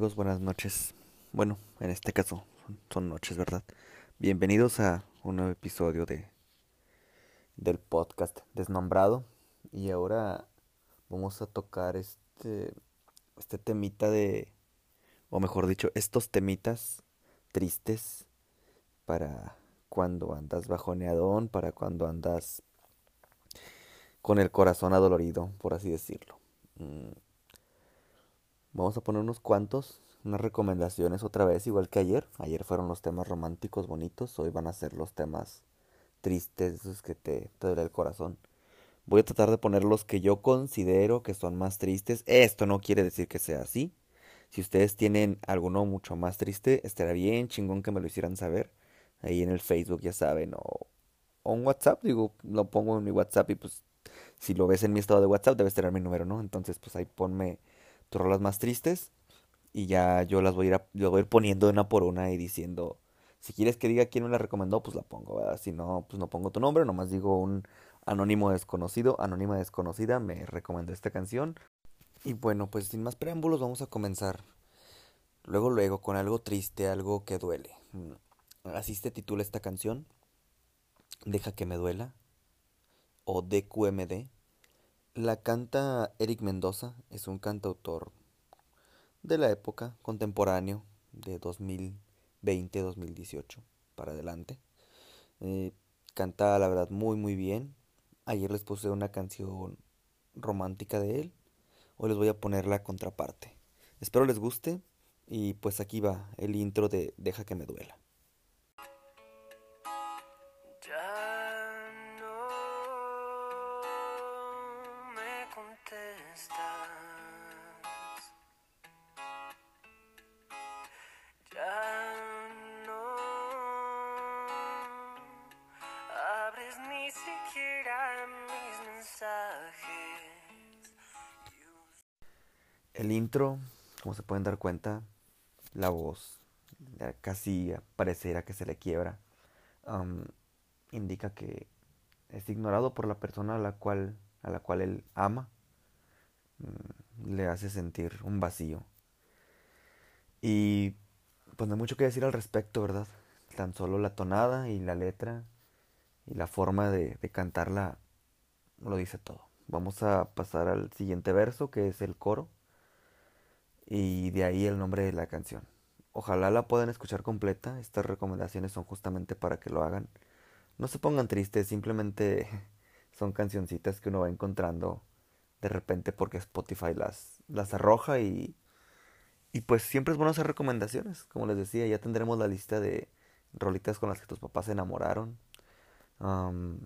Buenas noches. Bueno, en este caso son, son noches, ¿verdad? Bienvenidos a un nuevo episodio de del podcast desnombrado y ahora vamos a tocar este este temita de o mejor dicho, estos temitas tristes para cuando andas bajoneadón, para cuando andas con el corazón adolorido, por así decirlo. Mm, Vamos a poner unos cuantos, unas recomendaciones otra vez, igual que ayer. Ayer fueron los temas románticos bonitos, hoy van a ser los temas tristes, esos que te, te duele el corazón. Voy a tratar de poner los que yo considero que son más tristes. Esto no quiere decir que sea así. Si ustedes tienen alguno mucho más triste, estaría bien chingón que me lo hicieran saber. Ahí en el Facebook, ya saben, o, o en WhatsApp, digo, lo pongo en mi WhatsApp y pues si lo ves en mi estado de WhatsApp debes tener mi número, ¿no? Entonces pues ahí ponme tus rolas más tristes y ya yo las voy a ir, a- voy ir poniendo una por una y diciendo, si quieres que diga quién me la recomendó, pues la pongo, ¿verdad? Si no, pues no pongo tu nombre, nomás digo un anónimo desconocido, anónima desconocida, me recomendó esta canción. Y bueno, pues sin más preámbulos vamos a comenzar. Luego, luego, con algo triste, algo que duele. Mm, Así se titula esta canción, Deja que me duela, o DQMD. La canta Eric Mendoza, es un cantautor de la época, contemporáneo, de 2020-2018 para adelante. Eh, canta la verdad muy muy bien. Ayer les puse una canción romántica de él. Hoy les voy a poner la contraparte. Espero les guste y pues aquí va el intro de Deja que me duela. Intro, como se pueden dar cuenta, la voz casi pareciera que se le quiebra. Indica que es ignorado por la persona a la cual, a la cual él ama. Mm, le hace sentir un vacío. Y pues no hay mucho que decir al respecto, ¿verdad? Tan solo la tonada y la letra y la forma de, de cantarla lo dice todo. Vamos a pasar al siguiente verso, que es el coro, y de ahí el nombre de la canción. Ojalá la puedan escuchar completa. Estas recomendaciones son justamente para que lo hagan. No se pongan tristes, simplemente son cancioncitas que uno va encontrando de repente porque Spotify las, las arroja y, y pues siempre es bueno hacer recomendaciones. Como les decía, ya tendremos la lista de rolitas con las que tus papás se enamoraron. am,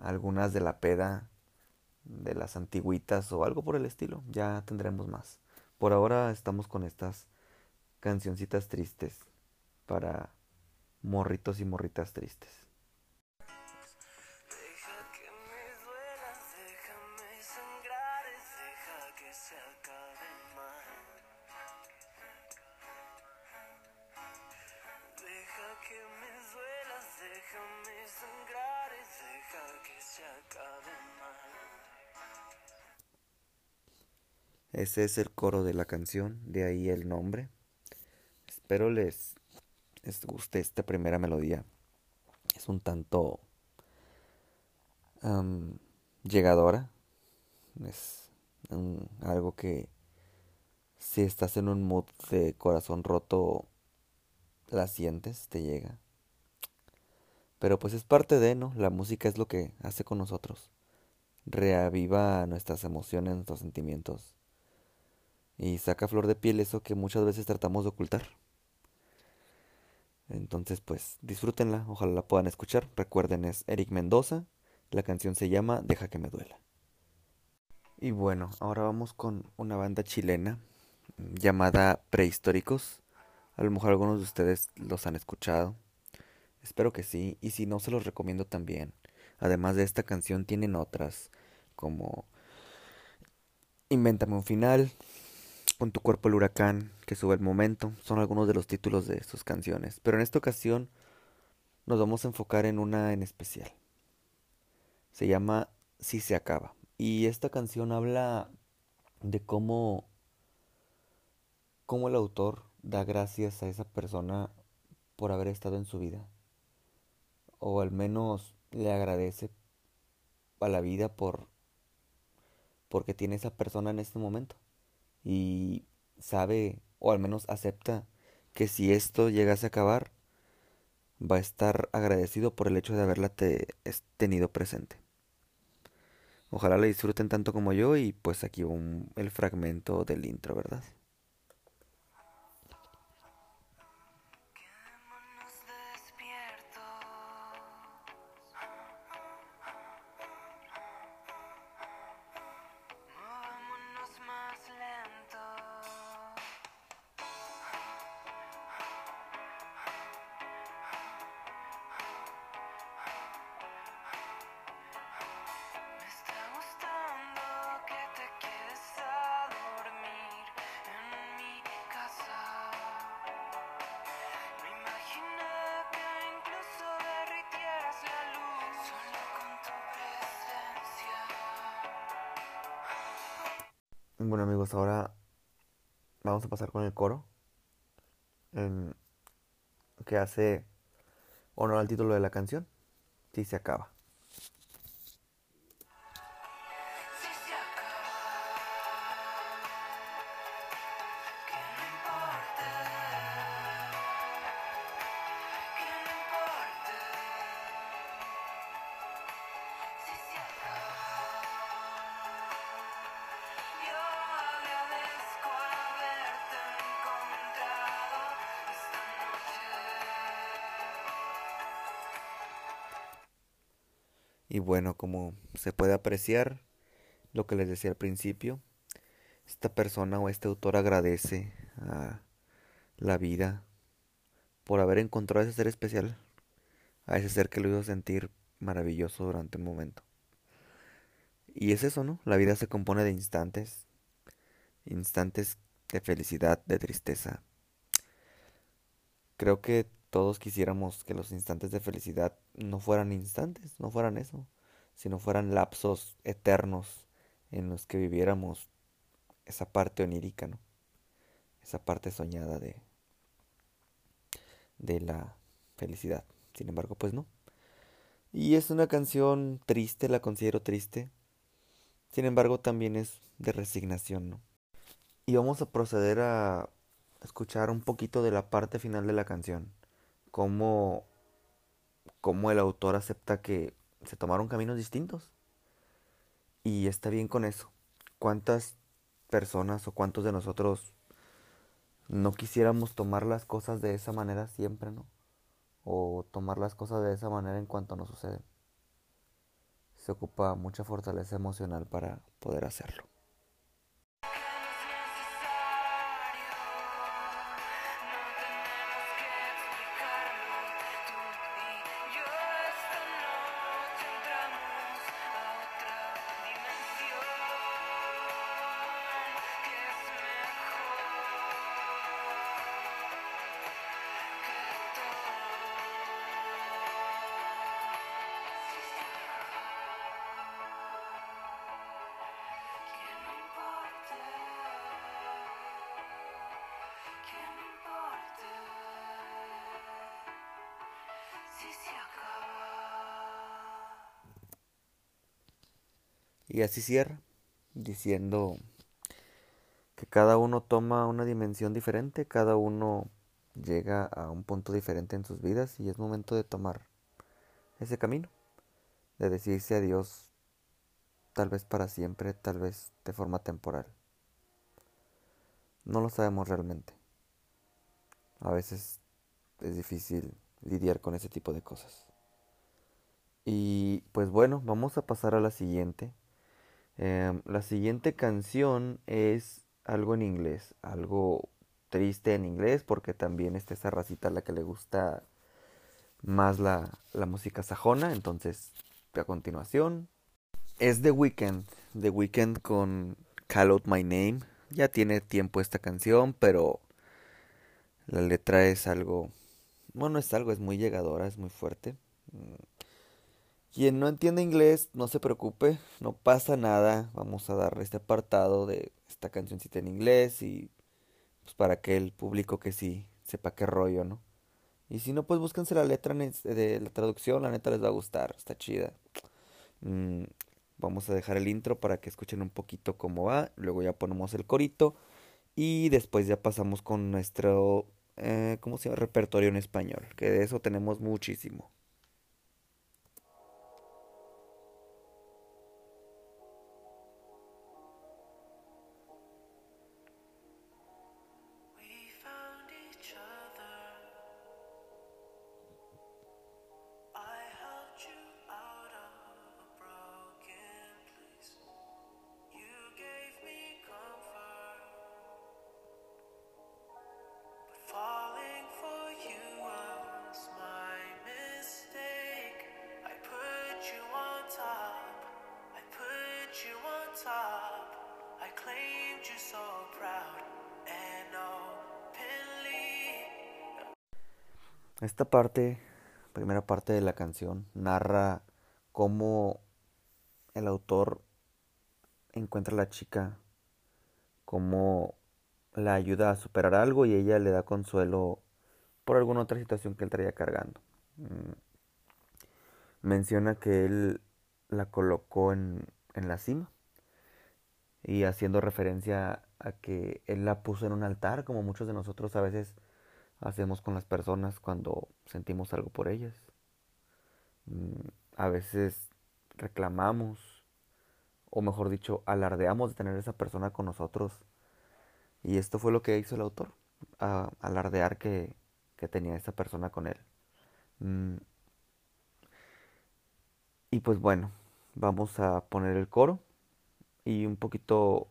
algunas de la peda, de las antigüitas o algo por el estilo. Ya tendremos más. Por ahora estamos con estas cancioncitas tristes para morritos y morritas tristes. Ese es el coro de la canción, de ahí el nombre. Espero les, guste esta primera melodía. Es un tanto am, llegadora. Es algo que si estás en un mood de corazón roto, la sientes, te llega. Pero pues es parte de, ¿no? La música es lo que hace con nosotros. Reaviva nuestras emociones, nuestros sentimientos. Y saca flor de piel eso que muchas veces tratamos de ocultar. Entonces, pues disfrútenla, ojalá la puedan escuchar. Recuerden, es Eric Mendoza. La canción se llama Deja que me duela. Y bueno, ahora vamos con una banda chilena llamada Prehistóricos. A lo mejor algunos de ustedes los han escuchado. Espero que sí, y si no, se los recomiendo también. Además de esta canción, tienen otras como Invéntame un final, Con tu cuerpo el huracán, que sube el momento. Son algunos de los títulos de sus canciones. Pero en esta ocasión nos vamos a enfocar en una en especial. Se llama Si se acaba. Y esta canción habla de cómo cómo el autor da gracias a esa persona por haber estado en su vida. O al menos le agradece a la vida por porque tiene esa persona en este momento. Y sabe, o al menos acepta, que si esto llegase a acabar, va a estar agradecido por el hecho de haberla tenido presente. Ojalá la disfruten tanto como yo y pues aquí un, el fragmento del intro, ¿verdad? Bueno amigos, ahora vamos a pasar con el coro que hace honor al título de la canción, Si se acaba. Bueno, como se puede apreciar, lo que les decía al principio, esta persona o este autor agradece a la vida por haber encontrado a ese ser especial, a ese ser que lo hizo sentir maravilloso durante un momento. Y es eso, ¿no? La vida se compone de instantes, instantes de felicidad, de tristeza. Creo que todos quisiéramos que los instantes de felicidad no fueran instantes, no fueran eso, sino fueran lapsos eternos en los que viviéramos esa parte onírica, ¿no? Esa parte soñada de, de la felicidad. Sin embargo, pues no. Y es una canción triste, la considero triste. Sin embargo, también es de resignación, ¿no? Y vamos a proceder a escuchar un poquito de la parte final de la canción. Cómo, cómo el autor acepta que se tomaron caminos distintos. Y está bien con eso. ¿Cuántas personas o cuántos de nosotros no quisiéramos tomar las cosas de esa manera siempre, ¿no? O tomar las cosas de esa manera en cuanto nos suceden. Se ocupa mucha fortaleza emocional para poder hacerlo. Y así cierra, diciendo que cada uno toma una dimensión diferente, cada uno llega a un punto diferente en sus vidas y es momento de tomar ese camino, de decirse adiós, tal vez para siempre, tal vez de forma temporal. No lo sabemos realmente. A veces es difícil lidiar con ese tipo de cosas. Y pues bueno, vamos a pasar a la siguiente. Em, la siguiente canción es algo en inglés, algo triste en inglés, porque también está esa racita a la que le gusta más la, la música sajona. Entonces, a continuación, es The Weeknd. The Weeknd con Call Out My Name. Ya tiene tiempo esta canción, pero la letra es algo. Bueno, es algo, es muy llegadora, es muy fuerte. Quien no entiende inglés, no se preocupe, no pasa nada. Vamos a darle este apartado de esta cancioncita en inglés y pues para que el público que sí sepa qué rollo, ¿no? Y si no, pues búsquense la letra de la traducción, la neta les va a gustar, está chida. Mm, vamos a dejar el intro para que escuchen un poquito cómo va, luego ya ponemos el corito y después ya pasamos con nuestro, eh, ¿cómo se llama? Repertorio en español, que de eso tenemos muchísimo. Esta parte, primera parte de la canción, narra cómo el autor encuentra a la chica, cómo la ayuda a superar algo y ella le da consuelo por alguna otra situación que él traía cargando. Mm. Menciona que él la colocó en, en la cima y haciendo referencia a que él la puso en un altar, como muchos de nosotros a veces hacemos con las personas cuando sentimos algo por ellas. Mm, A veces reclamamos, o mejor dicho, alardeamos de tener esa persona con nosotros. Y esto fue lo que hizo el autor, alardear que, que tenía esa persona con él. Mm, Y pues bueno, vamos a poner el coro y un poquito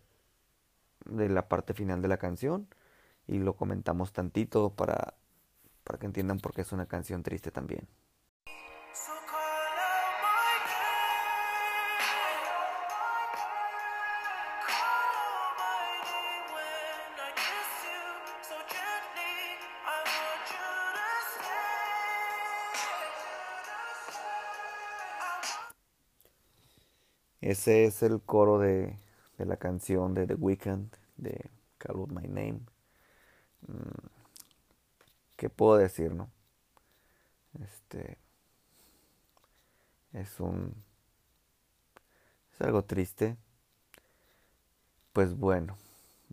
de la parte final de la canción y lo comentamos tantito para, para que entiendan por qué es una canción triste también. Ese es el coro de, de la canción de The Weeknd, de Call Out My Name. Mm, ¿Qué puedo decir, no? Este es un es algo triste. Pues bueno,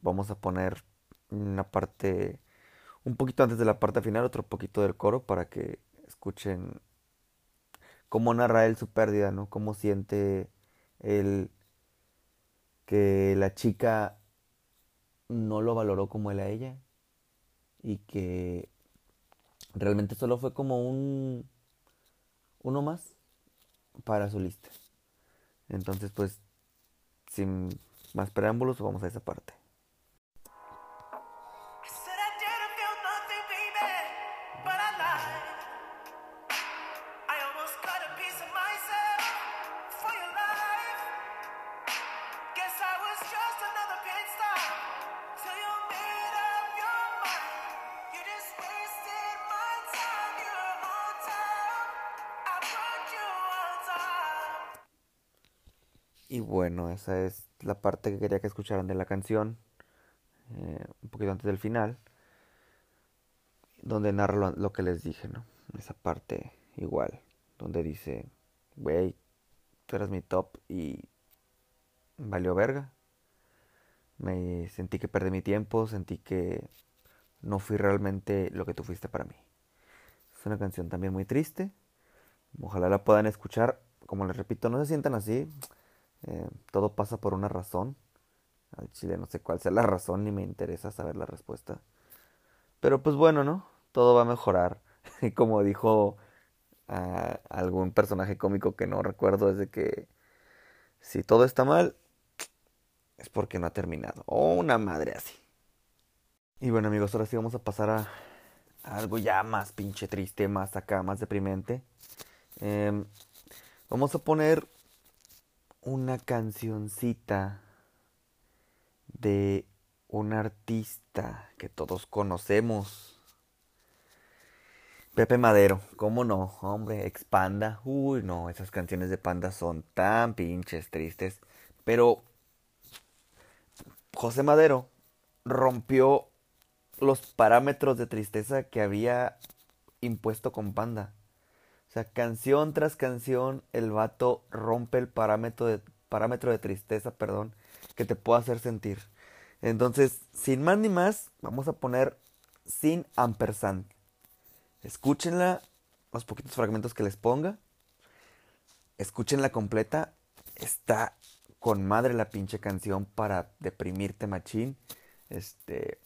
vamos a poner una parte un poquito antes de la parte final, otro poquito del coro para que escuchen cómo narra él su pérdida, ¿no? Cómo siente él que la chica no lo valoró como él a ella y que realmente solo fue como un uno más para su lista. Entonces, pues, sin más preámbulos, vamos a esa parte. Y bueno, esa es la parte que quería que escucharan de la canción, eh, un poquito antes del final, donde narra lo, que les dije, ¿no? Esa parte igual, donde dice, güey, tú eras mi top y valió verga. Me sentí que perdí mi tiempo, sentí que no fui realmente lo que tú fuiste para mí. Es una canción también muy triste. Ojalá la puedan escuchar. Como les repito, no se sientan así. Eh, todo pasa por una razón. Al chile no sé cuál sea la razón, ni me interesa saber la respuesta. Pero pues bueno, ¿no? Todo va a mejorar. Y como dijo ah, algún personaje cómico que no recuerdo, es de que si todo está mal, es porque no ha terminado. O una madre así. Y bueno amigos, ahora sí vamos a pasar a, a algo ya más pinche triste, más acá, más deprimente. Em, vamos a poner una cancioncita de un artista que todos conocemos. Pepe Madero, ¿cómo no? Hombre, expanda. Uy, no, esas canciones de Panda son tan pinches tristes. Pero José Madero rompió los parámetros de tristeza que había impuesto con Panda. O sea, canción tras canción, el vato rompe el parámetro de, parámetro de tristeza, perdón, que te puede hacer sentir. Entonces, sin más ni más, vamos a poner sin ampersand. Escúchenla, los poquitos fragmentos que les ponga. Escúchenla completa. Está con madre la pinche canción para deprimirte machín. Este,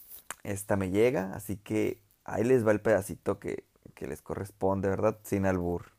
esta me llega, así que ahí les va el pedacito que, que les corresponde, ¿verdad? Sin albur.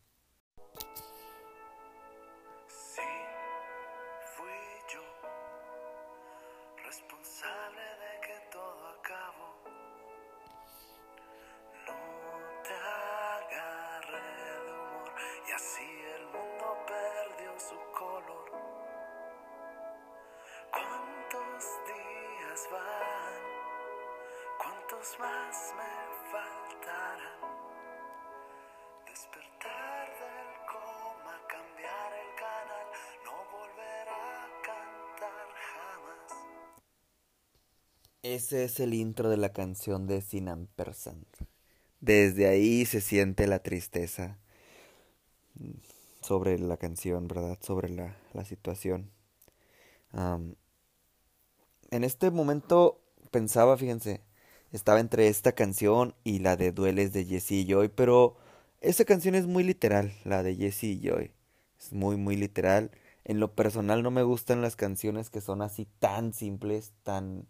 Es el intro de la canción de Sin Ampersand. Desde ahí se siente la tristeza sobre la canción, ¿verdad? Sobre la, la situación. En este momento pensaba, fíjense, estaba entre esta canción y la de Dueles de Jesse y Joy, pero esa canción es muy literal, la de Jesse y Joy. Es muy, muy literal. En lo personal no me gustan las canciones que son así tan simples, tan,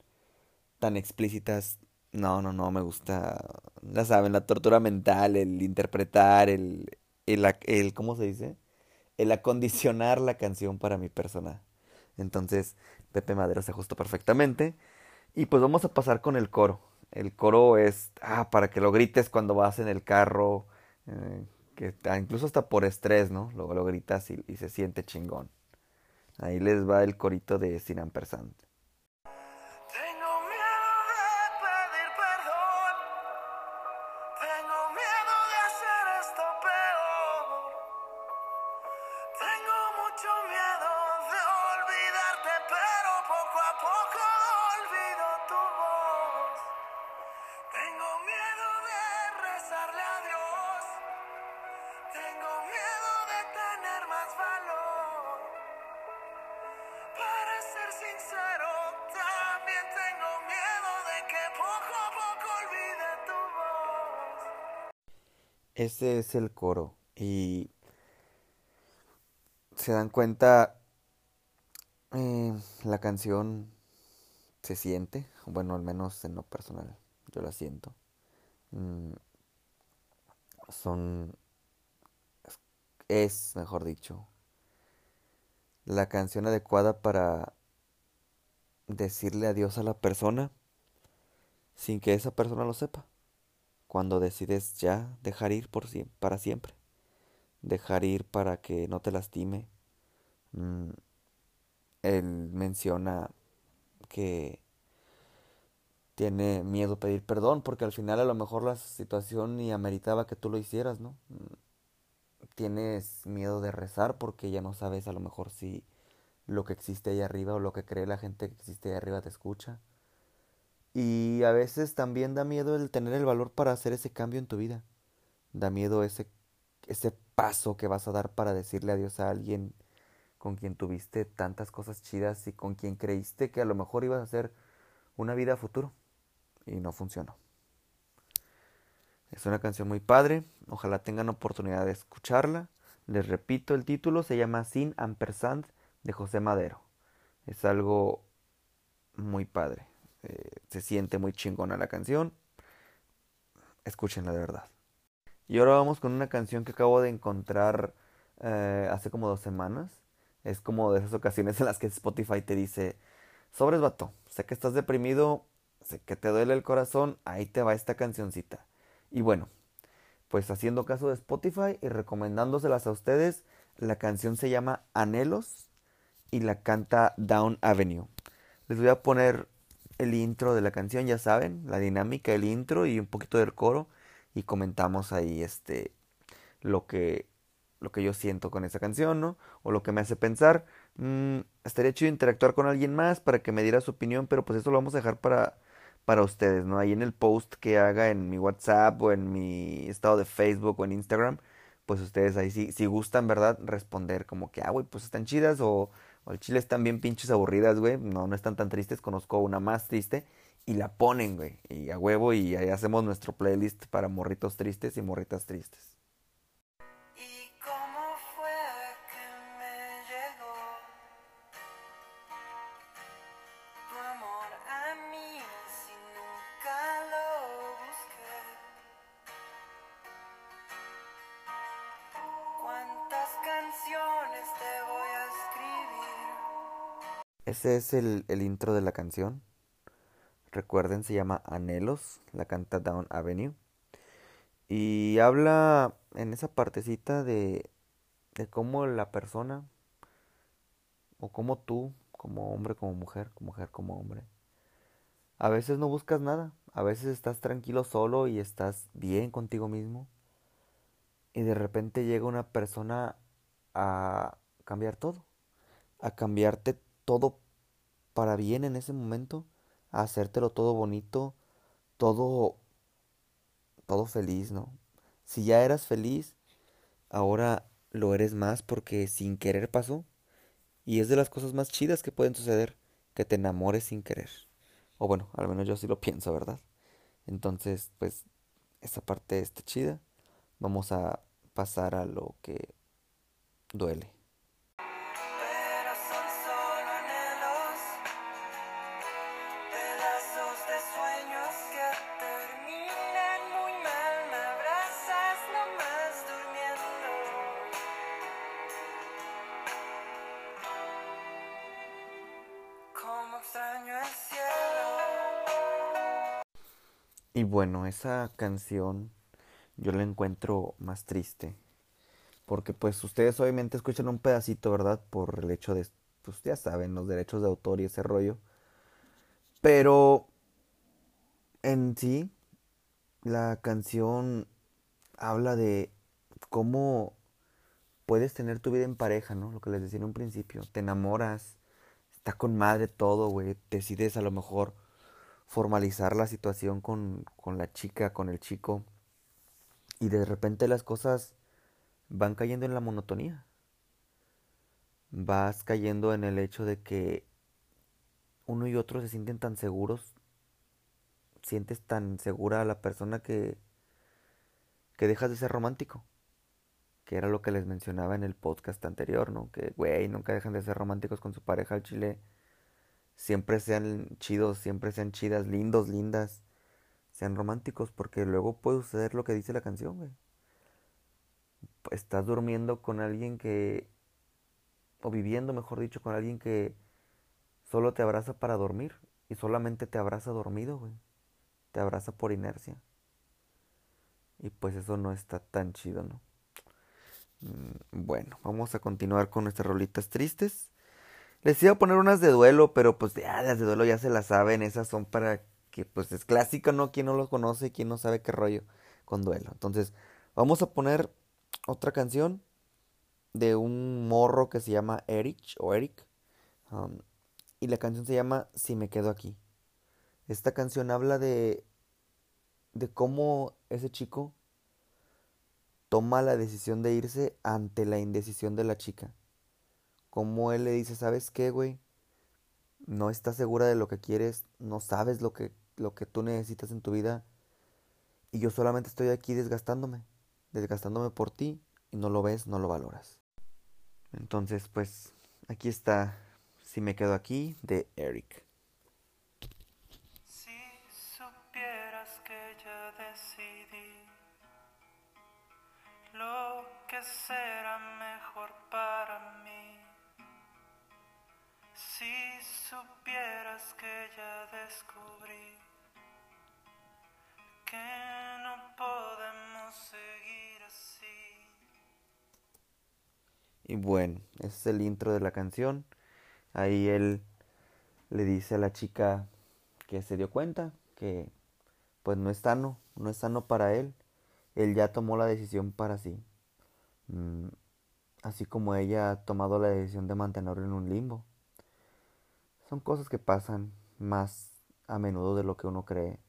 tan explícitas. No, no, no, me gusta, ya saben, la tortura mental, el interpretar, el, el, el, ¿cómo se dice? El acondicionar la canción para mi persona. Entonces, Pepe Madero se ajustó perfectamente. Y pues vamos a pasar con el coro. El coro es, ah, para que lo grites cuando vas en el carro, eh, que ah, incluso hasta por estrés, ¿no? Luego lo gritas y, y se siente chingón. Ahí les va el corito de Sin Ampersand. Ese es el coro. Y se dan cuenta, eh, la canción se siente, bueno, al menos en lo personal, yo la siento. Mm, son, es, mejor dicho, la canción adecuada para decirle adiós a la persona sin que esa persona lo sepa. Cuando decides ya dejar ir por siem- para siempre. Dejar ir para que no te lastime. Mm, él menciona que tiene miedo a pedir perdón porque al final a lo mejor la situación ni ameritaba que tú lo hicieras, ¿no? Mm, Tienes miedo de rezar porque ya no sabes a lo mejor si lo que existe ahí arriba o lo que cree la gente que existe ahí arriba te escucha. Y a veces también da miedo el tener el valor para hacer ese cambio en tu vida. Da miedo ese, ese paso que vas a dar para decirle adiós a alguien con quien tuviste tantas cosas chidas y con quien creíste que a lo mejor ibas a hacer una vida a futuro. Y no funcionó. Es una canción muy padre. Ojalá tengan oportunidad de escucharla. Les repito, el título se llama Sin Ampersand de José Madero. Es algo muy padre. Eh, se siente muy chingona la canción. Escúchenla de verdad. Y ahora vamos con una canción que acabo de encontrar eh, hace como dos semanas. Es como de esas ocasiones en las que Spotify te dice, sobres vato, sé que estás deprimido, sé que te duele el corazón, ahí te va esta cancioncita. Y bueno, pues haciendo caso de Spotify y recomendándoselas a ustedes, la canción se llama Anhelos y la canta Down Avenue. Les voy a poner el intro de la canción, ya saben, la dinámica del intro y un poquito del coro y comentamos ahí este lo que lo que yo siento con esa canción, ¿no? O lo que me hace pensar. Mm, estaría chido interactuar con alguien más para que me diera su opinión, pero pues eso lo vamos a dejar para para ustedes, ¿no? Ahí en el post que haga en mi WhatsApp o en mi estado de Facebook o en Instagram, pues ustedes ahí sí, si gustan, ¿verdad? Responder como que, ah, güey, pues están chidas o, el chile están bien pinches aburridas, güey. No, no están tan tristes. Conozco una más triste y la ponen, güey. Y a huevo y ahí hacemos nuestro playlist para morritos tristes y morritas tristes. Ese es el, el intro de la canción. Recuerden, se llama Anhelos, la canta Down Avenue. Y habla en esa partecita de, de cómo la persona, o como tú, como hombre, como mujer, como mujer, como hombre, a veces no buscas nada. A veces estás tranquilo solo y estás bien contigo mismo. Y de repente llega una persona a cambiar todo. A cambiarte todo para bien en ese momento. Hacértelo todo bonito. Todo. Todo feliz, ¿no? Si ya eras feliz, ahora lo eres más porque sin querer pasó. Y es de las cosas más chidas que pueden suceder. Que te enamores sin querer. O bueno, al menos yo así lo pienso, ¿verdad? Entonces, pues, esa parte está chida. Vamos a pasar a lo que duele. Y bueno, esa canción yo la encuentro más triste. Porque pues ustedes obviamente escuchan un pedacito, ¿verdad? Por el hecho de, pues ya saben, los derechos de autor y ese rollo. Pero en sí, la canción habla de cómo puedes tener tu vida en pareja, ¿no? Lo que les decía en un principio. Te enamoras, está con madre todo, güey. Decides a lo mejor formalizar la situación con, con la chica, con el chico. Y de repente las cosas van cayendo en la monotonía. Vas cayendo en el hecho de que uno y otro se sienten tan seguros. Sientes tan segura a la persona que, que dejas de ser romántico. Que era lo que les mencionaba en el podcast anterior, ¿no? Que, güey, nunca dejan de ser románticos con su pareja al chile. Siempre sean chidos, siempre sean chidas, lindos, lindas. Sean románticos, porque luego puede suceder lo que dice la canción, güey. Estás durmiendo con alguien que... O viviendo, mejor dicho, con alguien que solo te abraza para dormir. Y solamente te abraza dormido, güey. Te abraza por inercia. Y pues eso no está tan chido, ¿no? Mm, Bueno, vamos a continuar con nuestras rolitas tristes. Les iba a poner unas de duelo, pero pues ya las de duelo ya se las saben. Esas son para que pues es clásico, ¿no? ¿Quién no los conoce? ¿Quién no sabe qué rollo con duelo? Entonces, vamos a poner otra canción de un morro que se llama Eric o Eric. um, y la canción se llama Si me quedo aquí. Esta canción habla de, de cómo ese chico toma la decisión de irse ante la indecisión de la chica. Cómo él le dice, ¿sabes qué, güey? No estás segura de lo que quieres, no sabes lo que, lo que tú necesitas en tu vida. Y yo solamente estoy aquí desgastándome, desgastándome por ti y no lo ves, no lo valoras. Entonces, pues, aquí está, si me quedo aquí, de Eric. Si supieras que ya decidí lo que será mejor para mí. Si supieras que ya descubrí que no podemos seguir así. Y bueno, ese es el intro de la canción. Ahí él le dice a la chica que se dio cuenta que pues no es sano, no es sano para él. Él ya tomó la decisión para sí. Mm, así como ella ha tomado la decisión de mantenerlo en un limbo. Son cosas que pasan más a menudo de lo que uno cree.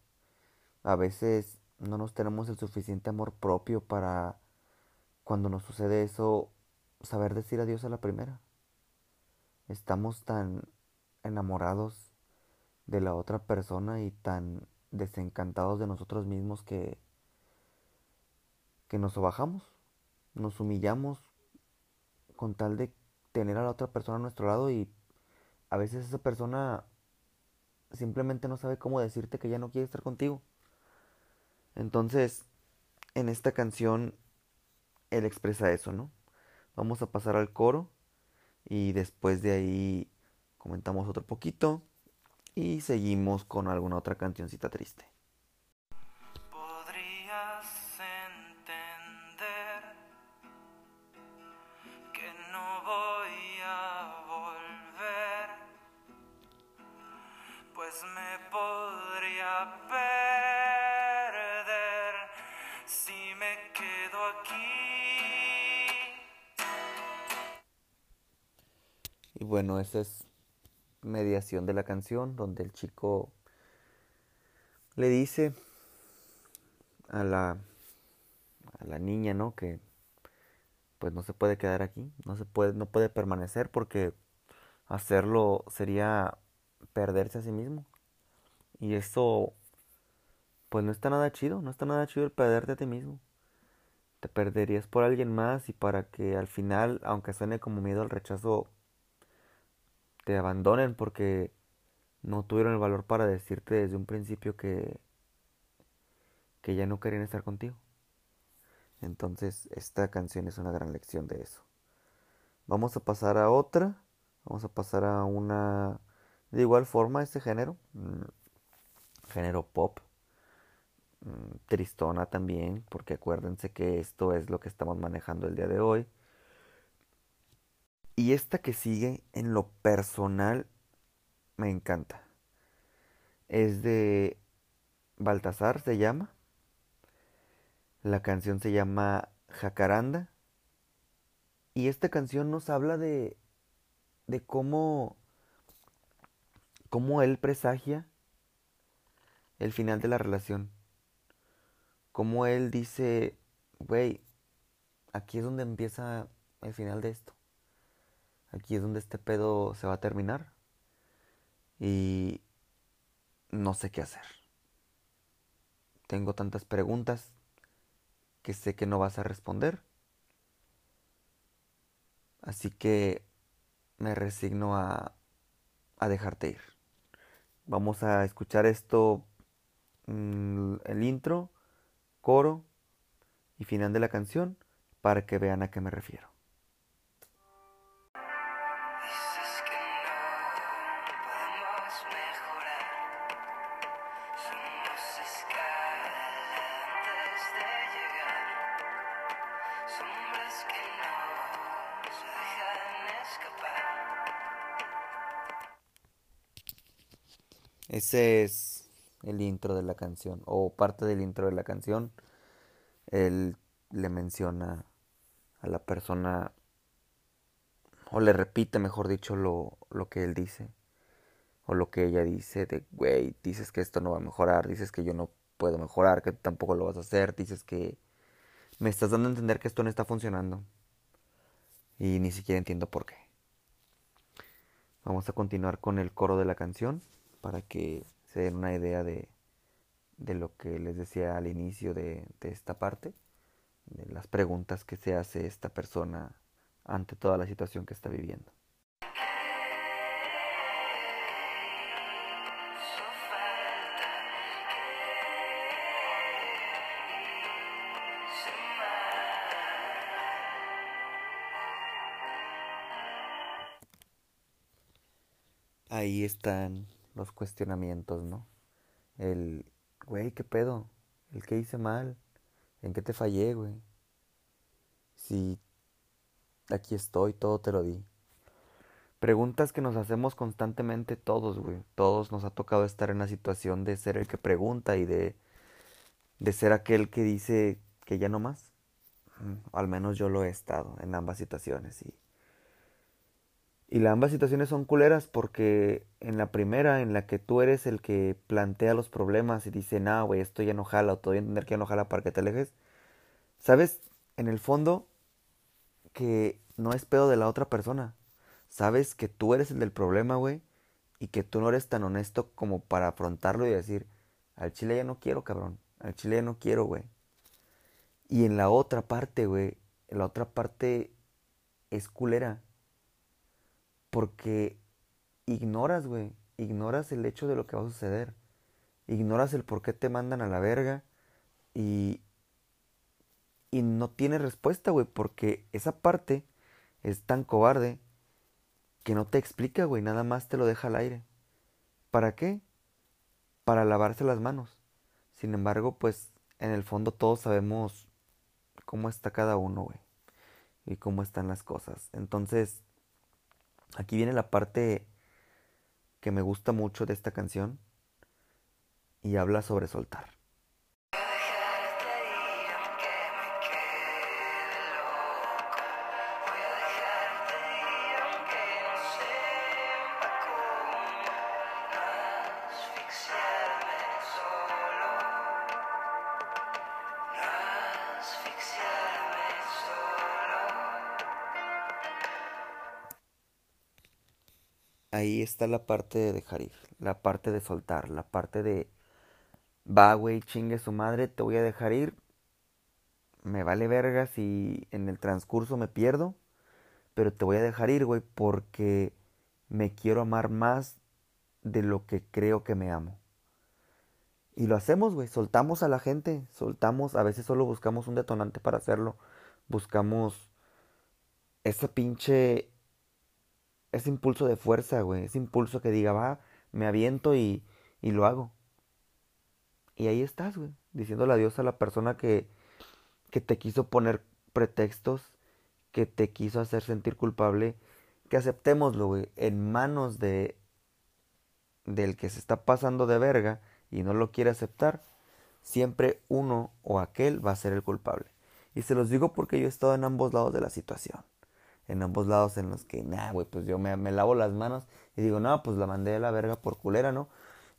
A veces no nos tenemos el suficiente amor propio para, cuando nos sucede eso, saber decir adiós a la primera. Estamos tan enamorados de la otra persona y tan desencantados de nosotros mismos que, que nos sobajamos, nos humillamos con tal de tener a la otra persona a nuestro lado y a veces esa persona simplemente no sabe cómo decirte que ya no quiere estar contigo. Entonces, en esta canción, él expresa eso, ¿no? Vamos a pasar al coro y después de ahí comentamos otro poquito y seguimos con alguna otra cancioncita triste. Bueno, esa es mediación de la canción donde el chico le dice a la a la niña, ¿no? Que pues no se puede quedar aquí, no se puede no puede permanecer porque hacerlo sería perderse a sí mismo. Y eso pues no está nada chido, no está nada chido el perderte a ti mismo. Te perderías por alguien más y para que al final, aunque suene como miedo al rechazo, te abandonen porque no tuvieron el valor para decirte desde un principio que que ya no querían estar contigo. Entonces, esta canción es una gran lección de eso. Vamos a pasar a otra. Vamos a pasar a una de igual forma este género, mm, género pop. mm, Tristona también, porque acuérdense que esto es lo que estamos manejando el día de hoy. Y esta que sigue, en lo personal, me encanta. Es de Baltasar, se llama. La canción se llama Jacaranda. Y esta canción nos habla de, de cómo, cómo él presagia el final de la relación. Cómo él dice, güey, aquí es donde empieza el final de esto. Aquí es donde este pedo se va a terminar. Y no sé qué hacer. Tengo tantas preguntas que sé que no vas a responder. Así que me resigno a, dejarte ir. Vamos a escuchar esto, mm, el intro, coro y final de la canción para que vean a qué me refiero. Ese es el intro de la canción, o parte del intro de la canción. Él le menciona a la persona, o le repite, mejor dicho, lo, lo que él dice, o lo que ella dice, de, güey, dices que esto no va a mejorar, dices que yo no puedo mejorar, que tampoco lo vas a hacer, dices que me estás dando a entender que esto no está funcionando. Y ni siquiera entiendo por qué. Vamos a continuar con el coro de la canción para que se den una idea de, de lo que les decía al inicio de, de esta parte, de las preguntas que se hace esta persona ante toda la situación que está viviendo. Ahí están los cuestionamientos, ¿no? El, güey, ¿qué pedo? ¿El qué hice mal? ¿En qué te fallé, güey? Si aquí estoy, todo te lo di. Preguntas que nos hacemos constantemente todos, güey. Todos nos ha tocado estar en la situación de ser el que pregunta y de, de ser aquel que dice que ya no más. Al menos yo lo he estado en ambas situaciones y Y la ambas situaciones son culeras porque en la primera, en la que tú eres el que plantea los problemas y dice, nah, güey, esto ya no jala, o te voy entender que ya no jala para que te alejes. Sabes, en el fondo, que no es pedo de la otra persona. Sabes que tú eres el del problema, güey, y que tú no eres tan honesto como para afrontarlo y decir, al chile ya no quiero, cabrón, al chile ya no quiero, güey. Y en la otra parte, güey, la otra parte es culera. Porque ignoras, güey, ignoras el hecho de lo que va a suceder. Ignoras el por qué te mandan a la verga y, y no tienes respuesta, güey, porque esa parte es tan cobarde que no te explica, güey, nada más te lo deja al aire. ¿Para qué? Para lavarse las manos. Sin embargo, pues en el fondo todos sabemos cómo está cada uno, güey, y cómo están las cosas. Entonces, aquí viene la parte que me gusta mucho de esta canción y habla sobre soltar. Ahí está la parte de dejar ir, la parte de soltar, la parte de, va, güey, chingue su madre, te voy a dejar ir, me vale verga si en el transcurso me pierdo, pero te voy a dejar ir, güey, porque me quiero amar más de lo que creo que me amo. Y lo hacemos, güey, soltamos a la gente, soltamos, a veces solo buscamos un detonante para hacerlo, buscamos ese pinche, ese impulso de fuerza, güey, ese impulso que diga, va, me aviento y, y lo hago. Y ahí estás, güey, diciéndole adiós a la persona que, que te quiso poner pretextos, que te quiso hacer sentir culpable, que aceptémoslo, güey, en manos de del que se está pasando de verga y no lo quiere aceptar, siempre uno o aquel va a ser el culpable. Y se los digo porque yo he estado en ambos lados de la situación. En ambos lados en los que, nah, güey, pues yo me, me lavo las manos y digo, no, pues la mandé a la verga por culera, ¿no?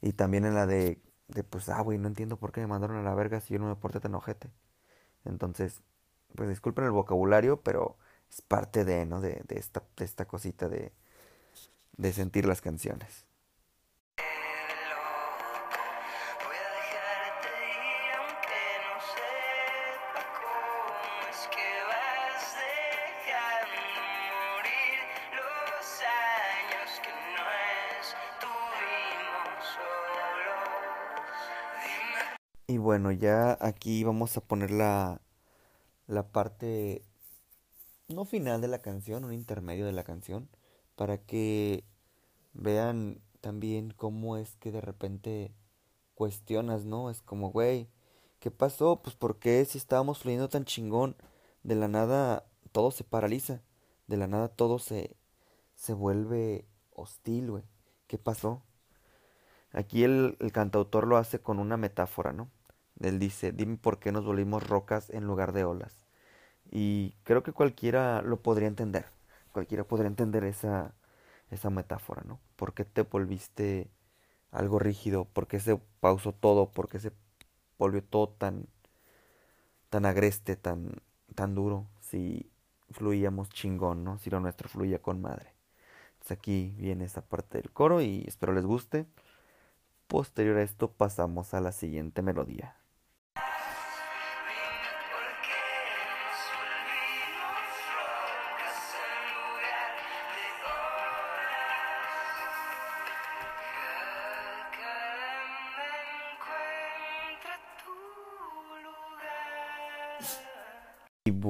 Y también en la de, de pues, ah, güey, no entiendo por qué me mandaron a la verga si yo no me porté tan ojete. Entonces, pues disculpen el vocabulario, pero es parte de, ¿no? De, de esta, de esta cosita de, de sentir las canciones. Y bueno, ya aquí vamos a poner la, la parte, no final de la canción, un intermedio de la canción, para que vean también cómo es que de repente cuestionas, ¿no? Es como, güey, ¿qué pasó? Pues ¿por qué si estábamos fluyendo tan chingón? De la nada todo se paraliza, de la nada todo se, se vuelve hostil, güey. ¿Qué pasó? Aquí el, el cantautor lo hace con una metáfora, ¿no? Él dice, dime por qué nos volvimos rocas en lugar de olas. Y creo que cualquiera lo podría entender. Cualquiera podría entender esa, esa metáfora, ¿no? ¿Por qué te volviste algo rígido? ¿Por qué se pausó todo? ¿Por qué se volvió todo tan, tan agreste, tan, tan duro? Si fluíamos chingón, ¿no? Si lo nuestro fluía con madre. Entonces aquí viene esa parte del coro y espero les guste. Posterior a esto pasamos a la siguiente melodía.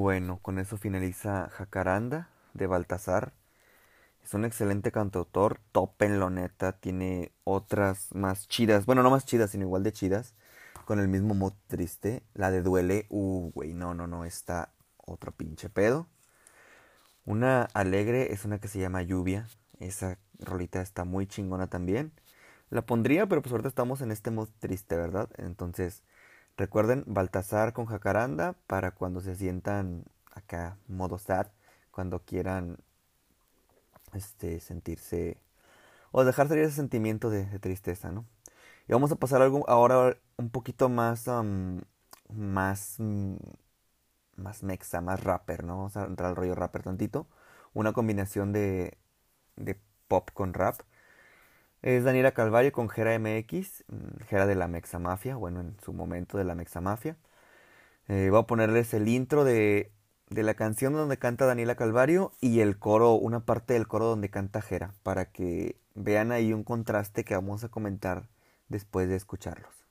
Bueno, con eso finaliza Jacaranda de Baltasar. Es un excelente cantautor, tópenlo neta, tiene otras más chidas, bueno, no más chidas, sino igual de chidas, con el mismo mood triste. La de Duele, uh, güey, no, no, no, está otro pinche pedo. Una alegre es una que se llama Lluvia, esa rolita está muy chingona también. La pondría, pero pues ahorita estamos en este mood triste, ¿verdad? Entonces, recuerden Baltasar con Jacaranda para cuando se sientan acá modo sad, cuando quieran este, sentirse o dejar salir ese sentimiento de, tristeza, ¿no? Y vamos a pasar algo ahora un poquito más, más, mm, más mexa, más rapper, ¿no? Vamos a entrar al rollo rapper tantito. Una combinación de, de pop con rap. Es Daniela Calvario con Gera MX, mm, Gera de la Mexa Mafia, bueno, en su momento de la Mexa Mafia. Eh, voy a ponerles el intro de, de la canción donde canta Daniela Calvario y el coro, una parte del coro donde canta Gera, para que vean ahí un contraste que vamos a comentar después de escucharlos.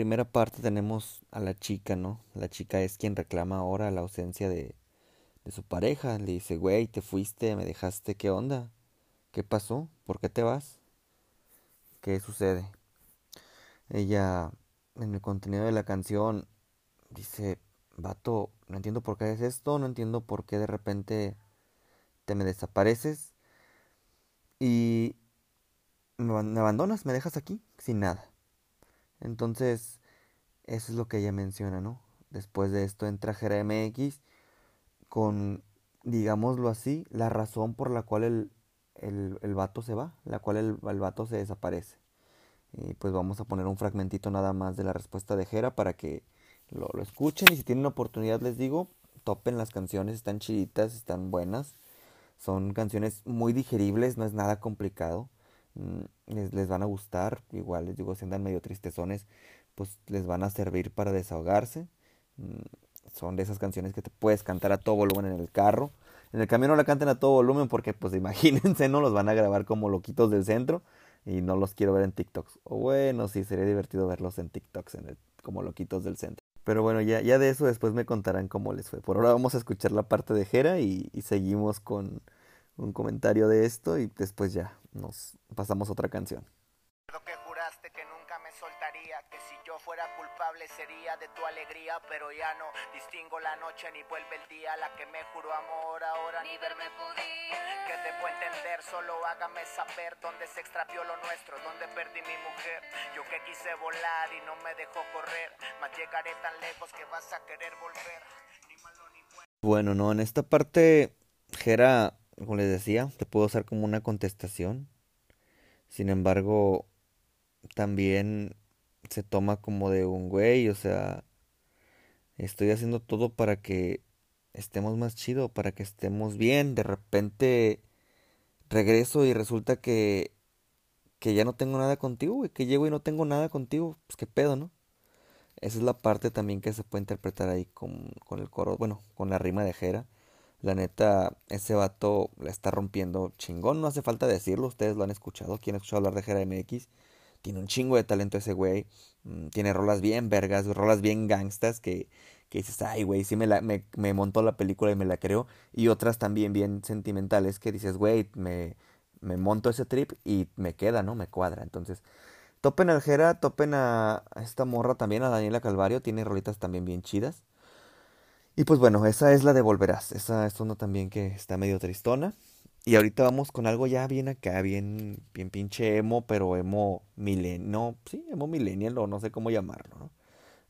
Primera parte tenemos a la chica, ¿no? La chica es quien reclama ahora la ausencia de, de su pareja. Le dice, güey, te fuiste, me dejaste, ¿qué onda? ¿Qué pasó? ¿Por qué te vas? ¿Qué sucede? Ella, en el contenido de la canción, dice, vato, no entiendo por qué es esto, no entiendo por qué de repente te me desapareces y me aban- me abandonas, me dejas aquí sin nada. Entonces, eso es lo que ella menciona, ¿no? Después de esto entra Jera MX con, digámoslo así, la razón por la cual el, el, el vato se va, la cual el, el vato se desaparece. Y pues vamos a poner un fragmentito nada más de la respuesta de Jera para que lo, lo escuchen y si tienen oportunidad les digo, topen las canciones, están chiditas, están buenas. Son canciones muy digeribles, no es nada complicado. Mm, Les, les van a gustar, igual les digo, si andan medio tristezones, pues les van a servir para desahogarse. Mm, Son de esas canciones que te puedes cantar a todo volumen en el carro. En el camión no la canten a todo volumen porque pues imagínense, no los van a grabar como loquitos del centro y no los quiero ver en TikToks. O bueno, sí, sería divertido verlos en TikToks en como loquitos del centro. Pero bueno, ya, ya de eso después me contarán cómo les fue. Por ahora vamos a escuchar la parte de Jera y seguimos con un comentario de esto y después ya nos pasamos a otra canción. Recuerdo que juraste que nunca me soltaría, que si yo fuera culpable sería de tu alegría, pero ya no distingo la noche ni vuelve el día, la que me juró amor ahora Ni verme podía. que debo entender, solo hágame saber dónde se extravió lo nuestro, dónde perdí mi mujer. Yo que quise volar y no me dejó correr, mas llegaré tan lejos que vas a querer volver. Ni malo ni bueno. Bueno, no, en esta parte, Jera, como les decía, te puedo usar como una contestación. Sin embargo, también se toma como de un güey, o sea, estoy haciendo todo para que estemos más chido, para que estemos bien. De repente regreso y resulta que, que ya no tengo nada contigo, güey, que llego y no tengo nada contigo, pues qué pedo, ¿no? Esa es la parte también que se puede interpretar ahí con, con el coro, bueno, con la rima de Jera. La neta, ese vato la está rompiendo chingón, no hace falta decirlo, ustedes lo han escuchado, quien ha escuchado hablar de Jera MX, tiene un chingo de talento ese güey, mm, tiene rolas bien vergas, rolas bien gangstas que, que dices, ay güey, sí me, la, me, me montó la película y me la creo, y otras también bien sentimentales que dices, güey, me, me monto ese trip y me queda, ¿no? Me cuadra, entonces... Topen al Jera, topen a, a esta morra también, a Daniela Calvario, tiene rolitas también bien chidas. Y pues bueno, esa es la de Volverás. Esa es una también que está medio tristona. Y ahorita vamos con algo ya bien acá, bien, bien pinche emo, pero emo millennial. No, sí, emo millennial o no sé cómo llamarlo, ¿no?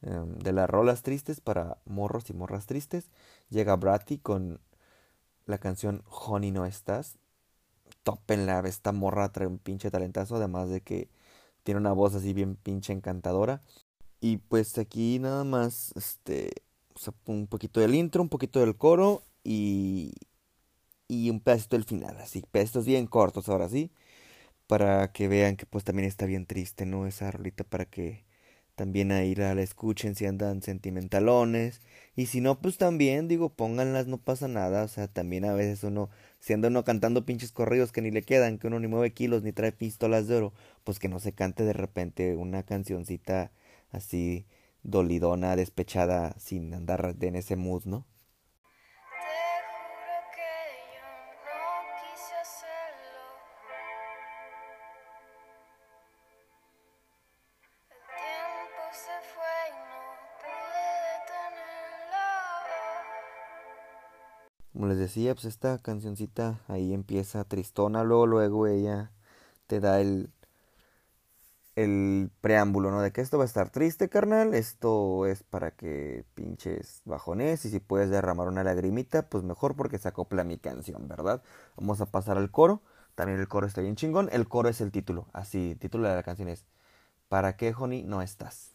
Em, de las rolas tristes para morros y morras tristes. Llega Bratty con la canción Honey No Estás. Tópenla, esta morra trae un pinche talentazo, además de que tiene una voz así bien pinche encantadora. Y pues aquí nada más, este, o sea, un poquito del intro, un poquito del coro y, y un pedacito del final, así, pedacitos bien cortos ahora sí, para que vean que pues también está bien triste, ¿no? Esa rolita para que también ahí la, la escuchen si andan sentimentalones y si no, pues también digo, pónganlas, no pasa nada, o sea, también a veces uno, si anda uno cantando pinches corridos que ni le quedan, que uno ni mueve kilos ni trae pistolas de oro, pues que no se cante de repente una cancioncita así dolidona, despechada, sin andar en ese mood, ¿no? Como les decía, pues esta cancioncita ahí empieza tristona, luego luego ella te da el el preámbulo, ¿no? De que esto va a estar triste, carnal, esto es para que pinches bajones y si puedes derramar una lagrimita, pues mejor porque se acopla mi canción, ¿verdad? Vamos a pasar al coro, también el coro está bien chingón, el coro es el título, así, el título de la canción es ¿Para qué, Honey, no estás?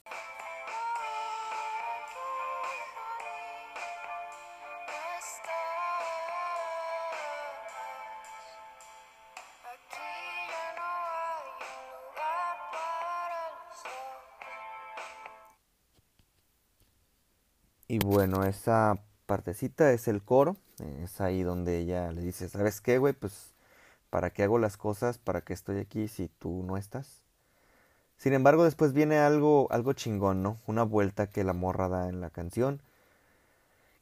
Y bueno, esa partecita es el coro, es ahí donde ella le dice, ¿sabes qué, güey? Pues, ¿para qué hago las cosas? ¿Para qué estoy aquí si tú no estás? Sin embargo, después viene algo, algo chingón, ¿no? Una vuelta que la morra da en la canción.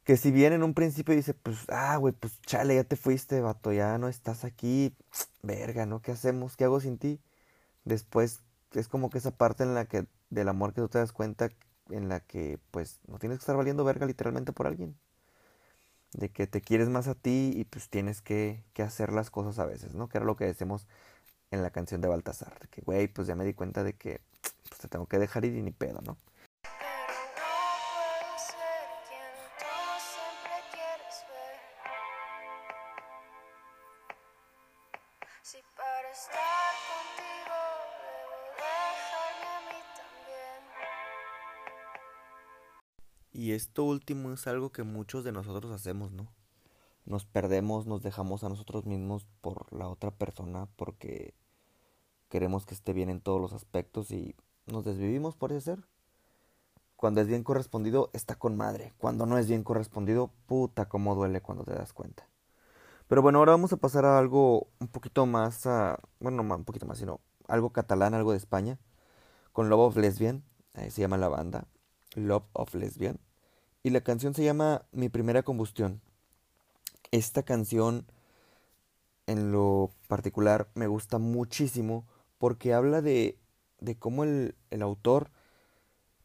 Que si bien en un principio dice, pues, ah, güey, pues chale, ya te fuiste, vato, ya no estás aquí. Verga, ¿no? ¿Qué hacemos? ¿Qué hago sin ti? Después es como que esa parte en la que, del amor que tú te das cuenta, en la que, pues, no tienes que estar valiendo verga literalmente por alguien. De que te quieres más a ti y pues tienes que, que hacer las cosas a veces, ¿no? Que era lo que decimos en la canción de Baltasar. Que, güey, pues ya me di cuenta de que pues, te tengo que dejar ir y ni pedo, ¿no? Y esto último es algo que muchos de nosotros hacemos, ¿no? Nos perdemos, nos dejamos a nosotros mismos por la otra persona porque queremos que esté bien en todos los aspectos y nos desvivimos por ese ser. Cuando es bien correspondido, está con madre. Cuando no es bien correspondido, puta, cómo duele cuando te das cuenta. Pero bueno, ahora vamos a pasar a algo un poquito más, a, bueno, no un poquito más, sino algo catalán, algo de España, con Love of Lesbian, ahí se llama la banda, Love of Lesbian, y la canción se llama Mi primera combustión. Esta canción, en lo particular, me gusta muchísimo porque habla de, de cómo el, el autor